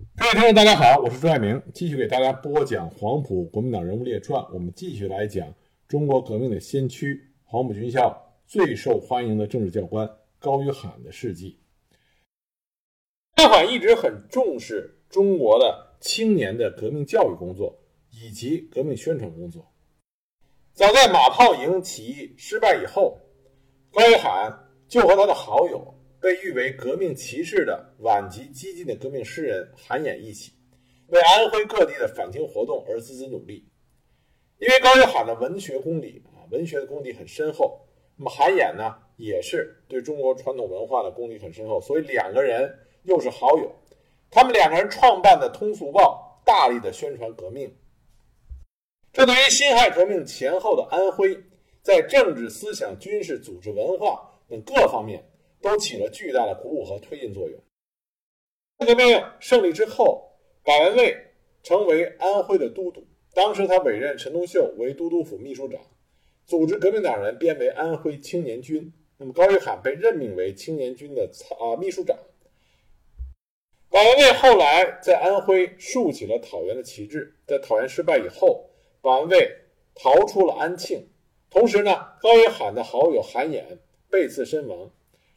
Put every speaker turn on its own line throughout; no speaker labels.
各位听众，大家好，我是朱爱明，继续给大家播讲《黄埔国民党人物列传》。我们继续来讲中国革命的先驱、黄埔军校最受欢迎的政治教官高于罕的事迹。高于罕一直很重视中国的青年的革命教育工作以及革命宣传工作。早在马炮营起义失败以后，高于罕就和他的好友。被誉为革命骑士的晚及激进的革命诗人韩衍一起，为安徽各地的反清活动而孜孜努力。因为高于罕的文学功底啊，文学的功底很深厚，那么韩衍呢，也是对中国传统文化的功底很深厚，所以两个人又是好友。他们两个人创办的《通俗报》，大力的宣传革命，这对于辛亥革命前后的安徽，在政治、思想、军事、组织、文化等各方面。都起了巨大的鼓舞和推进作用。革命胜利之后，百文蔚成为安徽的都督。当时他委任陈独秀为都督府秘书长，组织革命党人编为安徽青年军。那么高于罕被任命为青年军的啊秘书长。百文蔚后来在安徽竖起了讨袁的旗帜。在讨袁失败以后，百文蔚逃出了安庆。同时呢，高于罕的好友韩衍被刺身亡。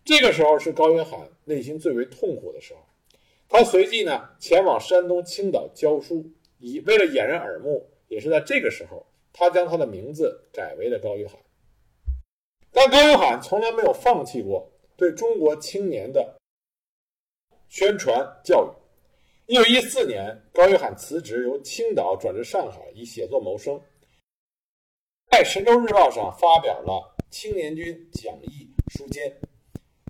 这个时候是高云海内心最为痛苦的时候，他随即呢前往山东青岛教书，以为了掩人耳目，也是在这个时候，他将他的名字改为了高云海。但高云海从来没有放弃过对中国青年的宣传教育。一九一四年，高云海辞职，由青岛转至上海，以写作谋生，在《神州日报》上发表了《青年军讲义书笺》。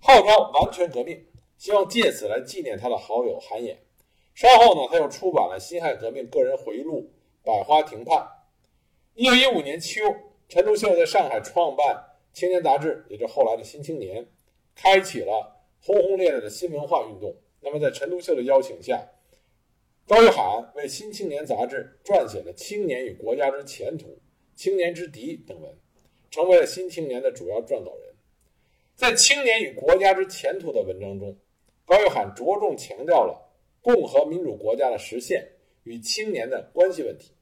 号召完全革命，希望借此来纪念他的好友韩衍。稍后呢，他又出版了辛亥革命个人回忆录《百花亭畔》。一九一五年秋，陈独秀在上海创办《青年杂志》，也就是后来的《新青年》，开启了轰轰烈烈的新文化运动。那么，在陈独秀的邀请下，高于罕为《新青年》杂志撰写了《青年与国家之前途》《青年之敌》等文，成为了《新青年》的主要撰稿人。在《青年与国家之前途》的文章中，高于罕着重强调了共和民主国家的实现与青年的关系问题。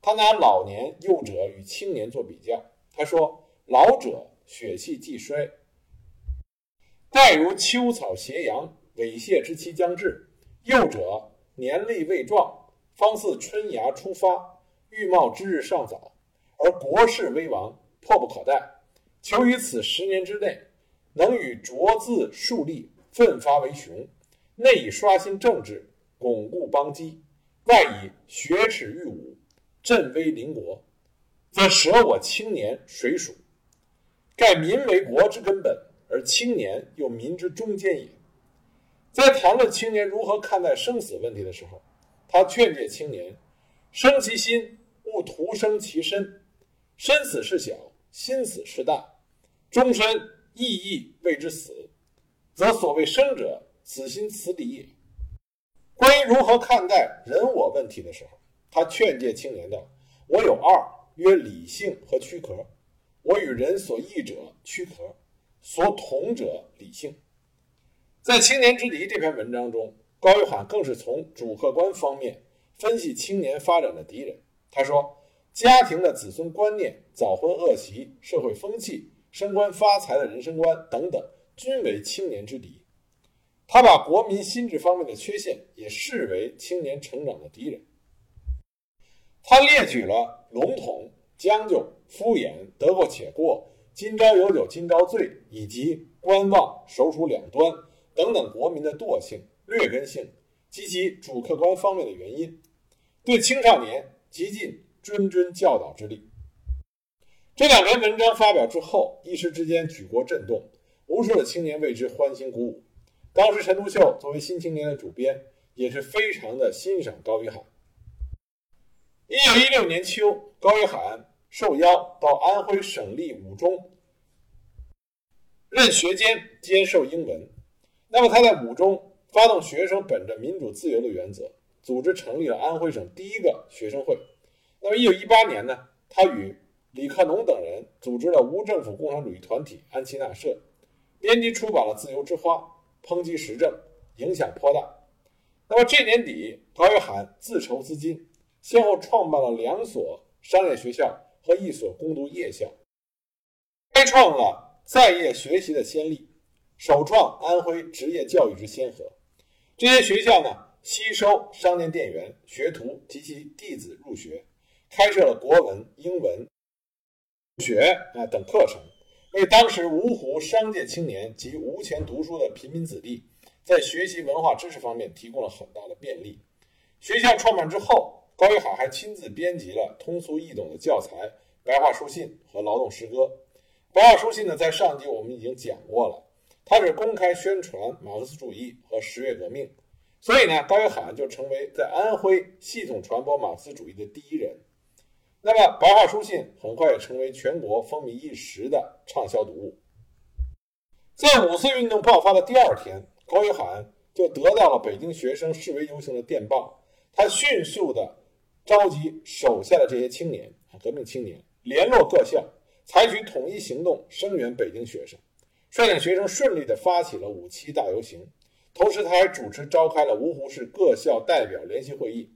他拿老年、幼者与青年做比较。他说：“老者血气既衰，待如秋草斜阳，猥亵之期将至；幼者年力未壮，方似春芽初发，欲茂之日尚早，而国势危亡，迫不可待。求于此十年之内。”能与卓字树立，奋发为雄；内以刷新政治，巩固邦基；外以学耻御武，振威邻国，则舍我青年谁属？盖民为国之根本，而青年又民之中坚也。在谈论青年如何看待生死问题的时候，他劝诫青年：生其心，勿徒生其身；身死事小，心死事大，终身。意义谓之死，则所谓生者，此心此理也。关于如何看待人我问题的时候，他劝诫青年道：“我有二，曰理性和躯壳。我与人所异者躯壳，所同者理性。”在《青年之敌》这篇文章中，高于罕更是从主客观方面分析青年发展的敌人。他说：“家庭的子孙观念、早婚恶习、社会风气。”升官发财的人生观等等，均为青年之敌。他把国民心智方面的缺陷也视为青年成长的敌人。他列举了笼统、将就、敷衍、得过且过、今朝有酒今朝醉，以及观望、首鼠两端等等国民的惰性、劣根性及其主客观方面的原因，对青少年极尽谆谆教导之力。这两篇文章发表之后，一时之间举国震动，无数的青年为之欢欣鼓舞。当时陈独秀作为《新青年》的主编，也是非常的欣赏高于罕。一九一六年秋，高于罕受邀到安徽省立五中任学监，兼授英文。那么他在五中发动学生本着民主自由的原则，组织成立了安徽省第一个学生会。那么一九一八年呢，他与李克农等人组织了无政府共产主义团体安琪纳社，编辑出版了《自由之花》，抨击时政，影响颇大。那么这年底，高约翰自筹资金，先后创办了两所商业学校和一所攻读夜校，开创了在业学习的先例，首创安徽职业教育之先河。这些学校呢，吸收商店店员、学徒及其弟子入学，开设了国文、英文、学啊等课程，为当时芜湖商界青年及无钱读书的平民子弟。在学习文化知识方面提供了很大的便利。学校创办之后，高约翰还亲自编辑了通俗易懂的教材《白话书信》和劳动诗歌。《白话书信》呢，在上集我们已经讲过了，它是公开宣传马克思主义和十月革命，所以呢，高约翰就成为在安徽系统传播马克思主义的第一人。那么，《白话书信》很快也成为全国风靡一时的畅销读物。在五四运动爆发的第二天。高约翰就得到了北京学生示威游行的电报，他迅速的召集手下的这些青年啊，革命青年，联络各校，采取统一行动声援北京学生，率领学生顺利的发起了五七大游行。同时，他还主持召开了芜湖市各校代表联席会议，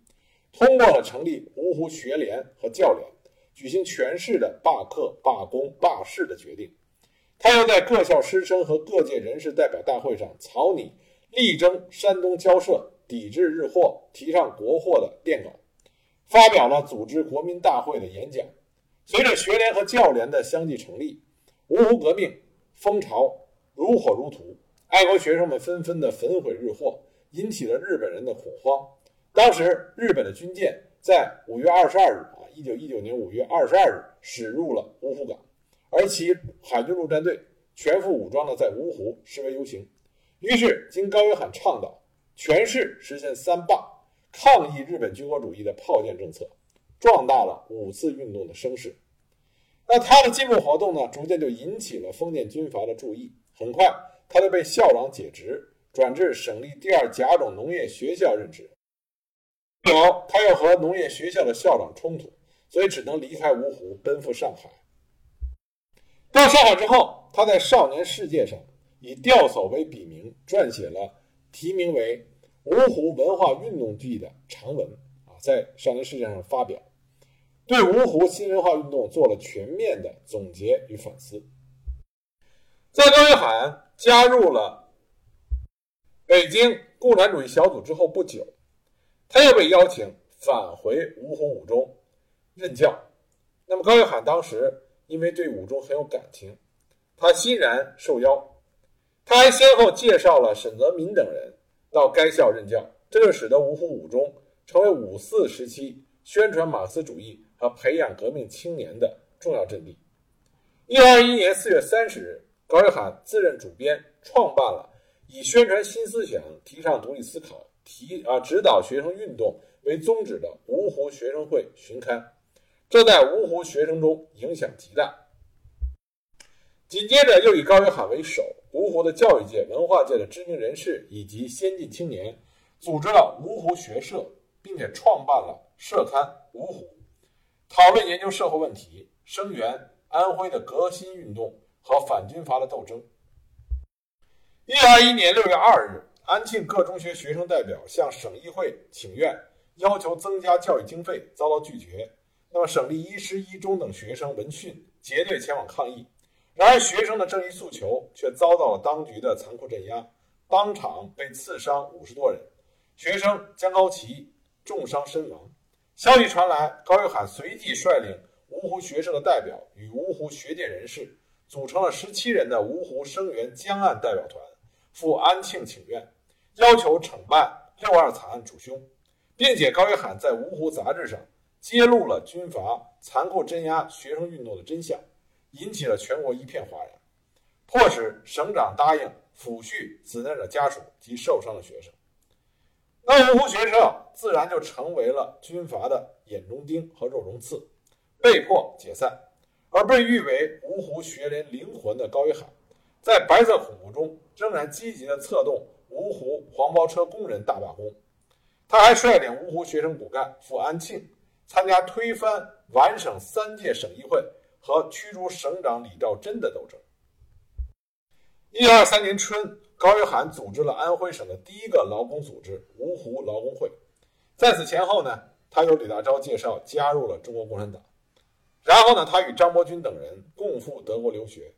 通过了成立芜湖学联和教联，举行全市的罢课、罢工、罢市的决定。他又在各校师生和各界人士代表大会上草拟力争山东交涉、抵制日货、提倡国货的电稿，发表了组织国民大会的演讲。随着学联和教联的相继成立，芜湖革命风潮如火如荼，爱国学生们纷纷的焚毁日货，引起了日本人的恐慌。当时，日本的军舰在五月二十二日啊，一九一九年五月二十二日驶入了芜湖港。而其海军陆战队全副武装的在芜湖示威游行，于是经高约翰倡导，全市实现三罢，抗议日本军国主义的炮舰政策，壮大了五四运动的声势。那他的进步活动呢，逐渐就引起了封建军阀的注意。很快，他就被校长解职，转至省立第二甲种农业学校任职。有，他又和农业学校的校长冲突，所以只能离开芜湖，奔赴上海。到上海之后，他在《少年世界》上以钓叟为笔名，撰写了题名为《芜湖文化运动记》的长文啊，在《少年世界》上发表，对芜湖新文化运动做了全面的总结与反思。在高约翰加入了北京共产主义小组之后不久，他又被邀请返回芜湖五中任教。那么高约翰当时。因为对武中很有感情，他欣然受邀。他还先后介绍了沈泽民等人到该校任教，这就使得芜湖五中成为五四时期宣传马克思主义和培养革命青年的重要阵地。一九二一年四月三十日，高约翰自任主编，创办了以宣传新思想、提倡独立思考、提啊指导学生运动为宗旨的芜湖学生会巡刊。这在芜湖学生中影响极大。紧接着，又以高约翰为首，芜湖的教育界、文化界的知名人士以及先进青年，组织了芜湖学社，并且创办了社刊《芜湖》，讨论研究社会问题，声援安徽的革新运动和反军阀的斗争。一九二一年六月二日，安庆各中学学生代表向省议会请愿，要求增加教育经费，遭到拒绝。那么，省立一师、一中等学生闻讯结队前往抗议，然而学生的正义诉求却遭到了当局的残酷镇压，当场被刺伤五十多人，学生江高奇重伤身亡。消息传来，高玉海随即率领芜湖学生的代表与芜湖学界人士，组成了十七人的芜湖声援江岸代表团，赴安庆请愿，要求惩办六二惨案主凶，并且高约翰在芜湖杂志上。揭露了军阀残酷镇压学生运动的真相，引起了全国一片哗然，迫使省长答应抚恤死难者家属及受伤的学生。那芜湖学生自然就成为了军阀的眼中钉和肉中刺，被迫解散。而被誉为芜湖学联灵魂的高约翰，在白色恐怖中仍然积极地策动芜湖黄包车工人大罢工。他还率领芜湖学生骨干赴安庆。参加推翻皖省三届省议会和驱逐省长李兆珍的斗争。一九二三年春，高约翰组织了安徽省的第一个劳工组织——芜湖劳工会。在此前后呢，他由李大钊介绍加入了中国共产党。然后呢，他与张伯钧等人共赴德国留学。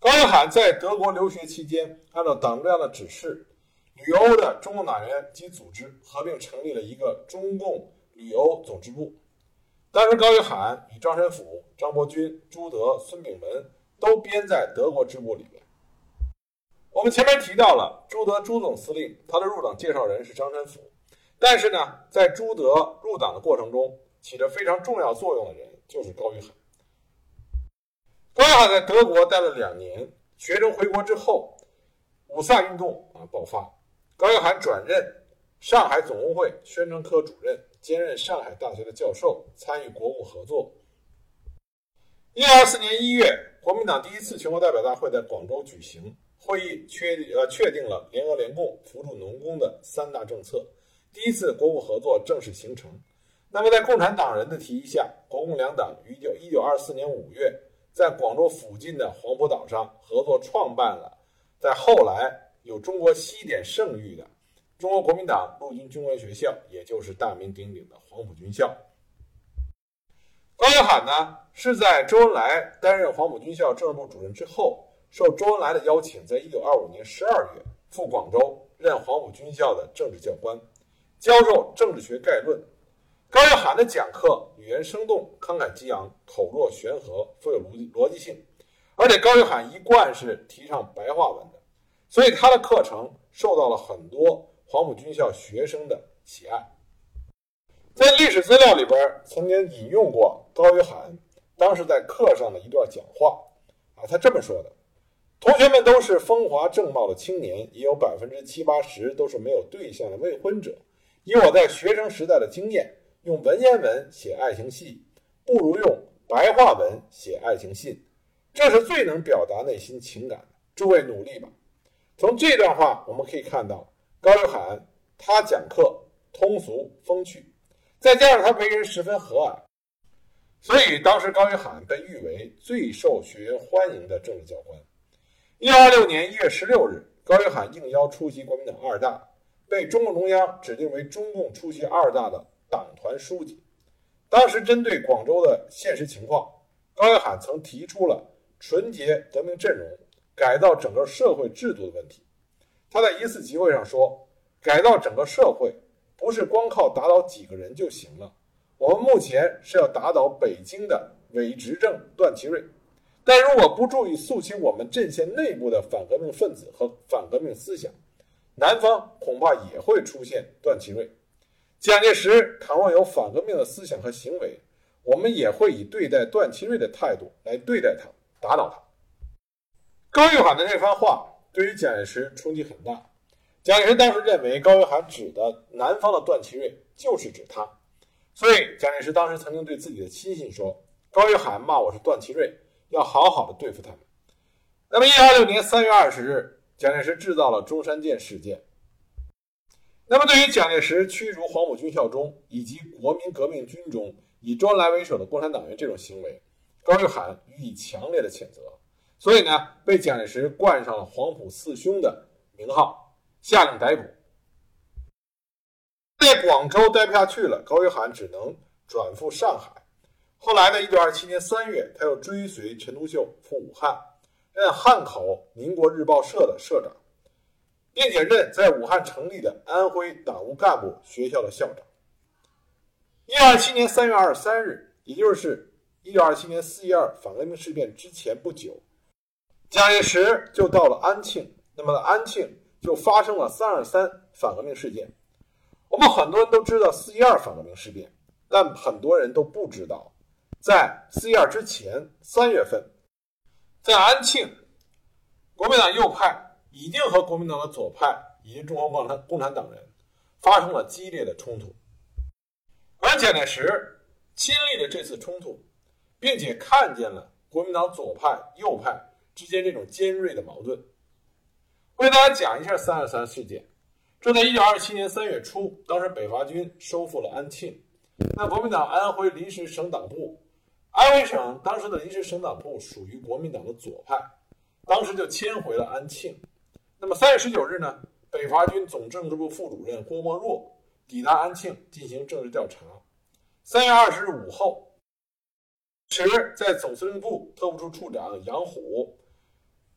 高约翰在德国留学期间，按照党中央的指示，旅欧的中共党员及组织合并成立了一个中共旅欧总支部。当时，高约翰与张申府、张伯钧、朱德、孙炳文都编在德国支部里面。我们前面提到了朱德朱总司令，他的入党介绍人是张申府，但是呢，在朱德入党的过程中，起着非常重要作用的人就是高约翰。高约翰在德国待了两年，学生回国之后，五卅运动啊爆发，高约翰转任上海总工会宣传科主任，兼任上海大学的教授，参与国务合作。一九二四年一月，国民党第一次全国代表大会在广州举行，会议确呃确定了联俄联共扶助农工的三大政策，第一次国务合作正式形成。那么，在共产党人的提议下，国共两党于九一九二四年五月。在广州附近的黄埔岛上合作创办了，在后来有中国西点盛誉的中国国民党陆军军官学校，也就是大名鼎鼎的黄埔军校。高约翰呢是在周恩来担任黄埔军校政治部主任之后，受周恩来的邀请，在一九二五年十二月赴广州任黄埔军校的政治教官，教授政治学概论。高约翰的讲课语言生动、慷慨激昂、口若悬河、富有逻辑逻辑性，而且高约翰一贯是提倡白话文的，所以他的课程受到了很多黄埔军校学生的喜爱。在历史资料里边曾经引用过高约翰当时在课上的一段讲话，啊，他这么说的：“同学们都是风华正茂的青年，也有百分之七八十都是没有对象的未婚者。以我在学生时代的经验。”用文言文写爱情戏，不如用白话文写爱情信，这是最能表达内心情感的。诸位努力吧。从这段话我们可以看到，高约翰他讲课通俗风趣，再加上他为人十分和蔼，所以当时高约翰被誉为最受学员欢迎的政治教官。一九二六年一月十六日，高约翰应邀出席国民党二大，被中共中央指定为中共出席二大的。党团书记，当时针对广州的现实情况，高约翰曾提出了纯洁革命阵容、改造整个社会制度的问题。他在一次集会上说：“改造整个社会不是光靠打倒几个人就行了。我们目前是要打倒北京的伪执政段祺瑞，但如果不注意肃清我们阵线内部的反革命分子和反革命思想，南方恐怕也会出现段祺瑞。”蒋介石倘若有反革命的思想和行为，我们也会以对待段祺瑞的态度来对待他，打倒他。高约翰的这番话对于蒋介石冲击很大。蒋介石当时认为高约翰指的南方的段祺瑞就是指他，所以蒋介石当时曾经对自己的亲信说：“高约翰骂我是段祺瑞，要好好的对付他们。”那么，一九二六年三月二十日，蒋介石制造了中山舰事件。那么，对于蒋介石驱逐黄埔军校中以及国民革命军中以周恩来为首的共产党员这种行为，高约翰予以强烈的谴责，所以呢，被蒋介石冠上了“黄埔四凶”的名号，下令逮捕。在广州待不下去了，高约翰只能转赴上海。后来呢，一九二七年三月，他又追随陈独秀赴武汉，任汉口《民国日报社》的社长。并且任在武汉成立的安徽党务干部学校的校长。一九二七年三月二十三日，也就是一九二七年四一二反革命事变之前不久，蒋介石就到了安庆。那么安庆就发生了三二三反革命事件。我们很多人都知道四一二反革命事变，但很多人都不知道，在四一二之前三月份，在安庆，国民党右派。已经和国民党的左派以及中国共产共产党人发生了激烈的冲突，而蒋介石亲历了这次冲突，并且看见了国民党左派右派之间这种尖锐的矛盾。为大家讲一下三二三事件。这在一九二七年三月初，当时北伐军收复了安庆，那国民党安徽临时省党部，安徽省当时的临时省党部属于国民党的左派，当时就迁回了安庆。那么三月十九日呢，北伐军总政治部副主任郭沫若抵达安庆进行政治调查。三月二十日午后，时在总司令部特务处处长杨虎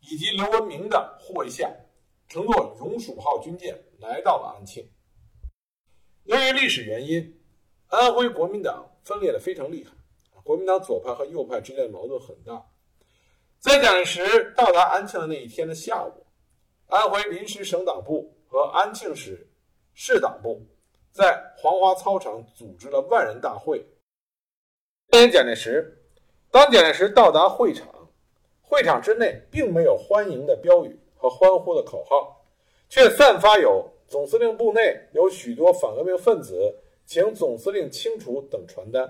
以及刘文明的护卫下，乘坐永暑号军舰来到了安庆。由于历史原因，安徽国民党分裂的非常厉害，国民党左派和右派之间的矛盾很大。在蒋介石到达安庆的那一天的下午，安徽临时省党部和安庆市市党部。在黄花操场组织了万人大会，欢迎蒋介石。当蒋介石到达会场，会场之内并没有欢迎的标语和欢呼的口号，却散发有“总司令部内有许多反革命分子，请总司令清除”等传单。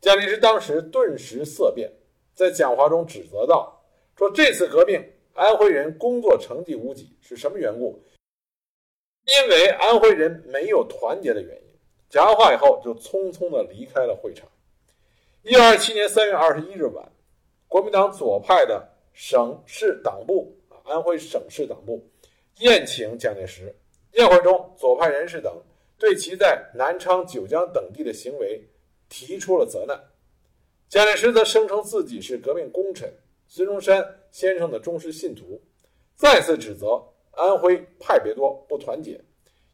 蒋介石当时顿时色变，在讲话中指责道：“说这次革命，安徽人工作成绩无几，是什么缘故？”因为安徽人没有团结的原因，讲完话以后就匆匆地离开了会场。一九二七年三月二十一日晚，国民党左派的省市党部啊，安徽省市党部宴请蒋介石。宴会中，左派人士等对其在南昌、九江等地的行为提出了责难。蒋介石则声称自己是革命功臣孙中山先生的忠实信徒，再次指责。安徽派别多，不团结，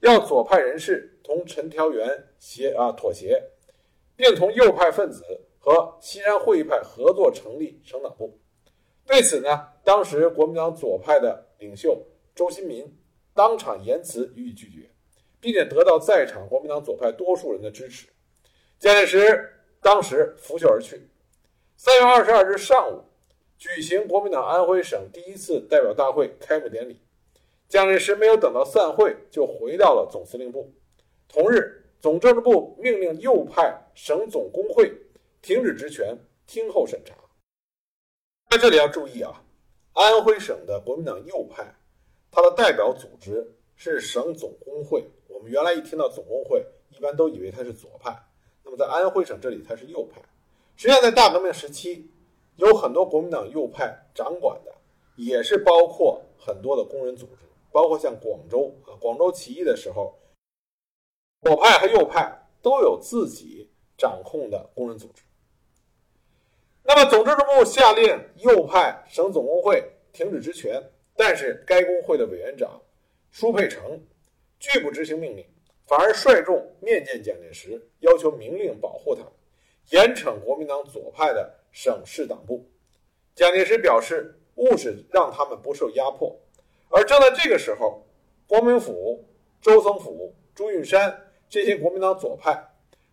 要左派人士同陈调元协啊妥协，并同右派分子和西山会议派合作成立省党部。对此呢，当时国民党左派的领袖周新民当场言辞予以拒绝，并且得到在场国民党左派多数人的支持。蒋介石当时拂袖而去。三月二十二日上午，举行国民党安徽省第一次代表大会开幕典礼。蒋介石没有等到散会，就回到了总司令部。同日，总政治部命令右派省总工会停止职权，听候审查。在这里要注意啊，安徽省的国民党右派，它的代表组织是省总工会。我们原来一听到总工会，一般都以为它是左派。那么在安徽省这里，它是右派。实际上，在大革命时期，有很多国民党右派掌管的，也是包括很多的工人组织。包括像广州啊，广州起义的时候，左派和右派都有自己掌控的工人组织。那么，总政治部下令右派省总工会停止职权，但是该工会的委员长舒佩成拒不执行命令，反而率众面见蒋介石，要求明令保护他，严惩国民党左派的省市党部。蒋介石表示，务使让他们不受压迫。而正在这个时候，光明甫、周曾甫、朱运山这些国民党左派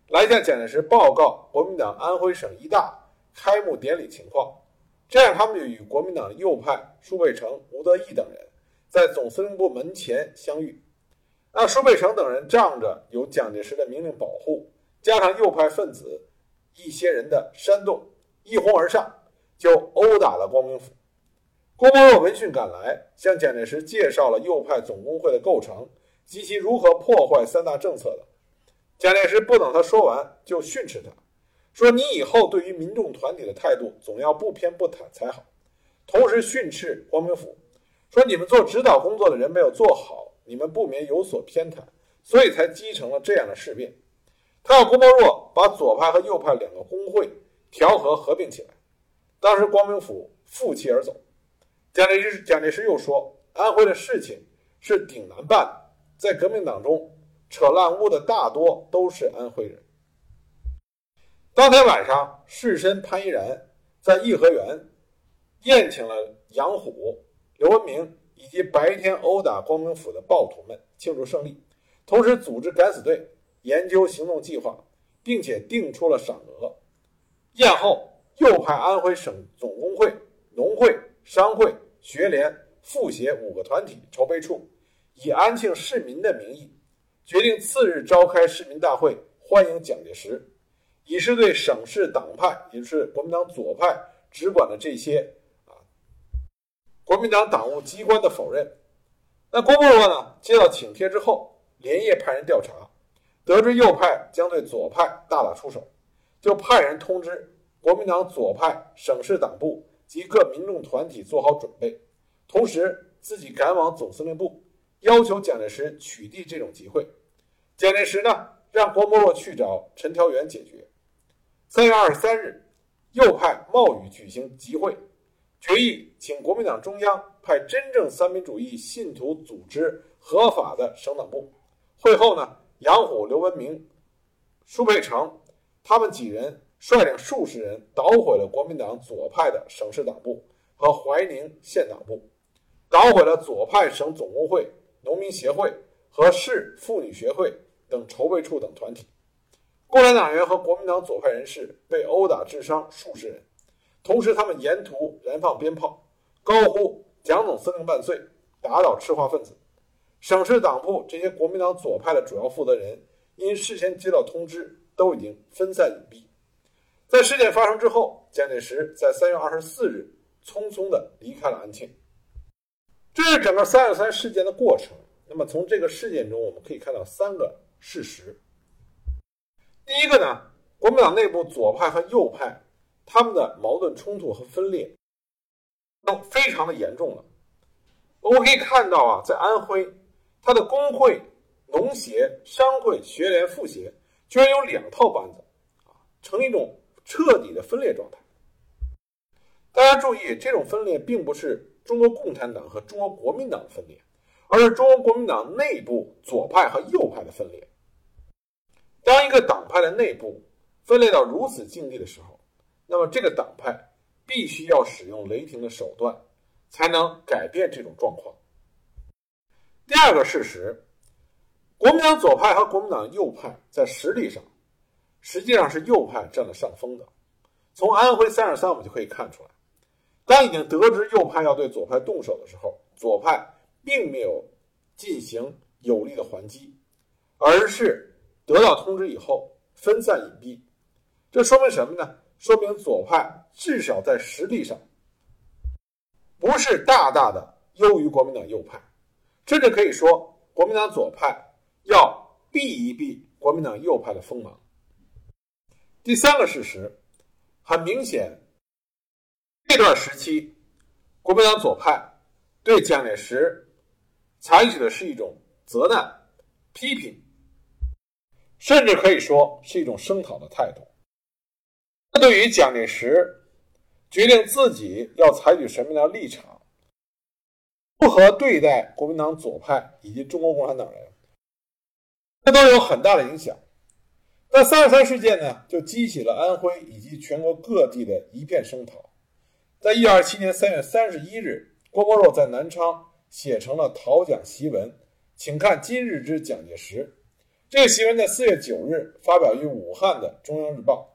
来向蒋介石报告国民党安徽省一大开幕典礼情况，这样他们就与国民党右派舒佩成、吴德义等人在总司令部门前相遇。那舒佩成等人仗着有蒋介石的命令保护，加上右派分子一些人的煽动，一哄而上，就殴打了光明甫。郭沫若闻讯赶来，向蒋介石介绍了右派总工会的构成及其如何破坏三大政策的。蒋介石不等他说完，就训斥他，说：“你以后对于民众团体的态度，总要不偏不袒才好。”同时训斥光明甫，说：“你们做指导工作的人没有做好，你们不免有所偏袒，所以才积成了这样的事变。”他要郭沫若把左派和右派两个工会调和合并起来。当时光明府负气而走。蒋介石蒋介石又说：“安徽的事情是挺难办，在革命党中扯烂污的大多都是安徽人。”当天晚上，士绅潘依然在颐和园宴请了杨虎、刘文明以及白天殴打光明府的暴徒们，庆祝胜利，同时组织敢死队研究行动计划，并且定出了赏额。宴后，右派安徽省总工会、农会。商会、学联、妇协五个团体筹备处，以安庆市民的名义，决定次日召开市民大会，欢迎蒋介石，以示对省市党派，也就是国民党左派直管的这些啊国民党党务机关的否认。那郭沫若呢，接到请帖之后，连夜派人调查，得知右派将对左派大打出手，就派人通知国民党左派省市党部。及各民众团体做好准备，同时自己赶往总司令部，要求蒋介石取缔这种集会。蒋介石呢，让郭沫若去找陈调元解决。三月二十三日，又派冒雨举行集会，决议请国民党中央派真正三民主义信徒组织合法的省党部。会后呢，杨虎、刘文明、舒佩成他们几人率领数十人捣毁了国民党左派的省市党部和怀宁县党部，捣毁了左派省总工会、农民协会和市妇女学会等筹备处等团体。共产党员和国民党左派人士被殴打致伤数十人，同时他们沿途燃放鞭炮，高呼“蒋总司令万岁”，打倒赤化分子。省市党部这些国民党左派的主要负责人，因事先接到通知，都已经分散隐蔽。在事件发生之后，蒋介石在三月二十四日匆匆地离开了安庆。这是整个三二三事件的过程。那么从这个事件中，我们可以看到三个事实。第一个呢，国民党内部左派和右派他们的矛盾冲突和分裂都非常的严重了。我们可以看到啊，在安徽，他的工会、农协、商会、学联、妇协居然有两套班子，啊，成一种彻底的分裂状态。大家注意，这种分裂并不是中国共产党和中国国民党的分裂，而是中国国民党内部左派和右派的分裂。当一个党派的内部分裂到如此境地的时候，那么这个党派必须要使用雷霆的手段，才能改变这种状况。第二个事实，国民党左派和国民党右派在实力上，实际上是右派占了上风的。从安徽三二三，我们就可以看出来，当已经得知右派要对左派动手的时候，左派并没有进行有力的还击，而是。得到通知以后，分散隐蔽，这说明什么呢？说明左派至少在实力上不是大大的优于国民党右派，甚至可以说，国民党左派要避一避国民党右派的锋芒。第三个事实，很明显，这段时期，国民党左派对蒋介石采取的是一种责难、批评。甚至可以说是一种声讨的态度。这对于蒋介石决定自己要采取什么样的立场，如何对待国民党左派以及中国共产党人，这都有很大的影响。那三二三事件呢，就激起了安徽以及全国各地的一片声讨。在一九二七年三月三十一日，郭沫若在南昌写成了讨蒋檄文，请看今日之蒋介石。这个檄文在四月九日发表于武汉的《中央日报》。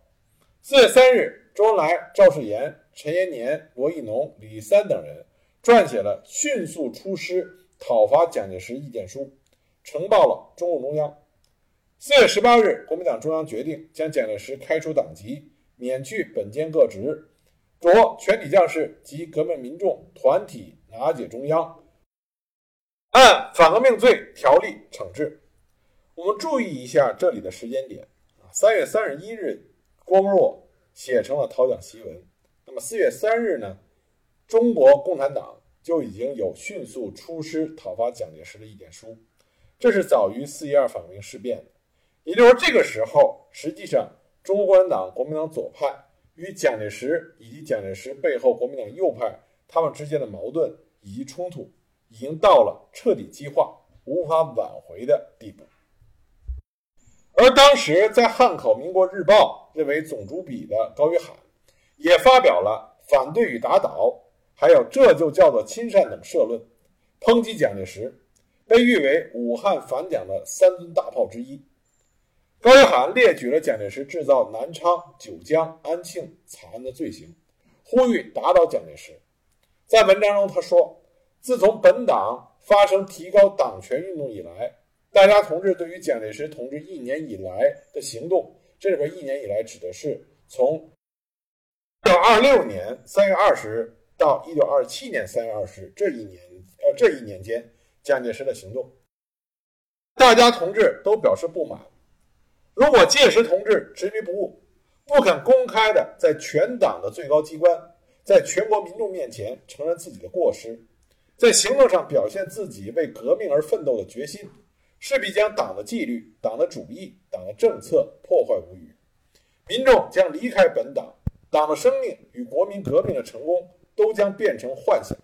四月三日，周恩来、赵世炎、陈延年、罗亦农、李三等人撰写了迅速出师讨伐蒋介石意见书，呈报了中共中央。四月十八日，国民党中央决定将蒋介石开除党籍，免去本兼各职，着全体将士及革命民众团体拿解中央，按反革命罪条例惩治。我们注意一下这里的时间点啊，三月三十一日，郭沫若写成了讨蒋檄文。那么四月三日呢，中国共产党就已经有迅速出师讨伐蒋介石的意见书，这是早于四一二反革命事变。也就是说，这个时候，实际上中国共产党、国民党左派与蒋介石以及蒋介石背后国民党右派他们之间的矛盾以及冲突，已经到了彻底激化、无法挽回的地步。而当时在汉口《民国日报》认为总主笔的高于海，也发表了反对与打倒，还有这就叫做亲善等社论，抨击蒋介石，被誉为武汉反蒋的三尊大炮之一。高于海列举了蒋介石制造南昌、九江、安庆惨案的罪行，呼吁打倒蒋介石。在文章中他说：“自从本党发生提高党权运动以来。”大家同志对于蒋介石同志一年以来的行动，这里边一年以来指的是从一九二六年三月二十日到一九二七年三月二十日这一年，呃，这一年间蒋介石的行动，大家同志都表示不满。如果届时同志执迷不悟，不肯公开的在全党的最高机关，在全国民众面前承认自己的过失，在行动上表现自己为革命而奋斗的决心，势必将党的纪律、党的主义、党的政策破坏无余。民众将离开本党，党的生命与国民革命的成功都将变成幻想。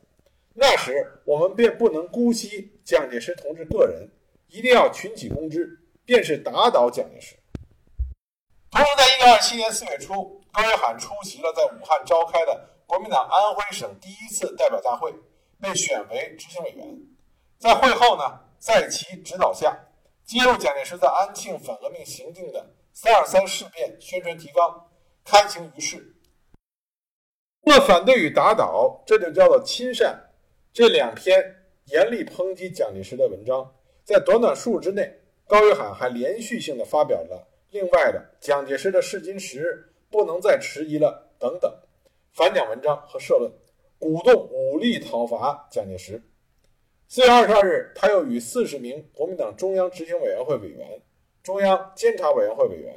那时，我们便不能姑息蒋介石同志个人，一定要群起攻之，便是打倒蒋介石。同时，在一九二七年四月初，高约翰出席了在武汉召开的国民党安徽省第一次代表大会，被选为执行委员。在会后呢，在其指导下，揭露蒋介石在安庆反革命行径的“三二三”事变宣传提纲，刊行于世。那反对与打倒，这就叫做亲善。这两篇严厉抨击蒋介石的文章，在短短数日之内，高约翰还连续性的发表了。另外的蒋介石的试金石不能再迟疑了等等反蒋文章和社论，鼓动武力讨伐蒋介石。四月二十二日，他又与四十名国民党中央执行委员会委员、中央监察委员会委员、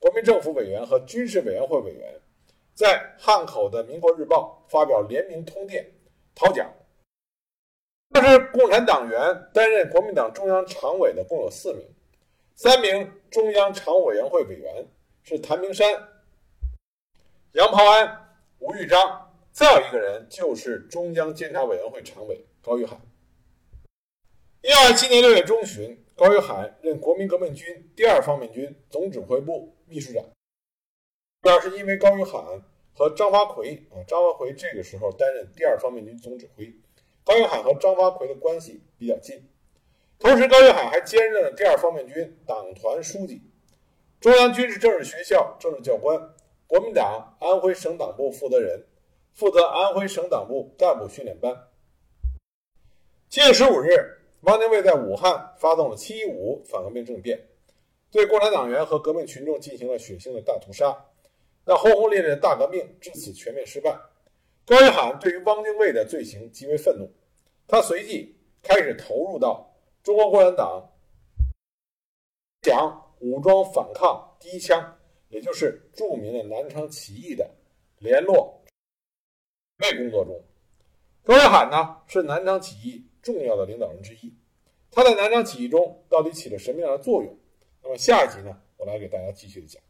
国民政府委员和军事委员会委员，在汉口的《民国日报》发表联名通电讨蒋。当时共产党员担任国民党中央常委的共有四名。三名中央常务委员会委员是谭明山、杨匏安、吴玉章，再有一个人就是中央监察委员会常委高玉海。一二七年六月中旬，高玉海任国民革命军第二方面军总指挥部秘书长。主要是因为高玉海和张发奎啊，张发奎这个时候担任第二方面军总指挥，高云海和张发奎的关系比较近。同时，高云海还兼任了第二方面军党团书记、中央军事政治学校政治教官、国民党安徽省党部负责人，负责安徽省党部干部训练班。七月十五日，汪精卫在武汉发动了“七一五”反革命政变，对共产党员和革命群众进行了血腥的大屠杀。那轰轰烈烈的大革命至此全面失败。高玉海对于汪精卫的罪行极为愤怒，他随即开始投入到。中国共产党讲武装反抗第一枪，也就是著名的南昌起义的联络准备工作中，高约翰呢是南昌起义重要的领导人之一。他在南昌起义中到底起了什么样的作用？那么下一集呢，我来给大家继续的讲。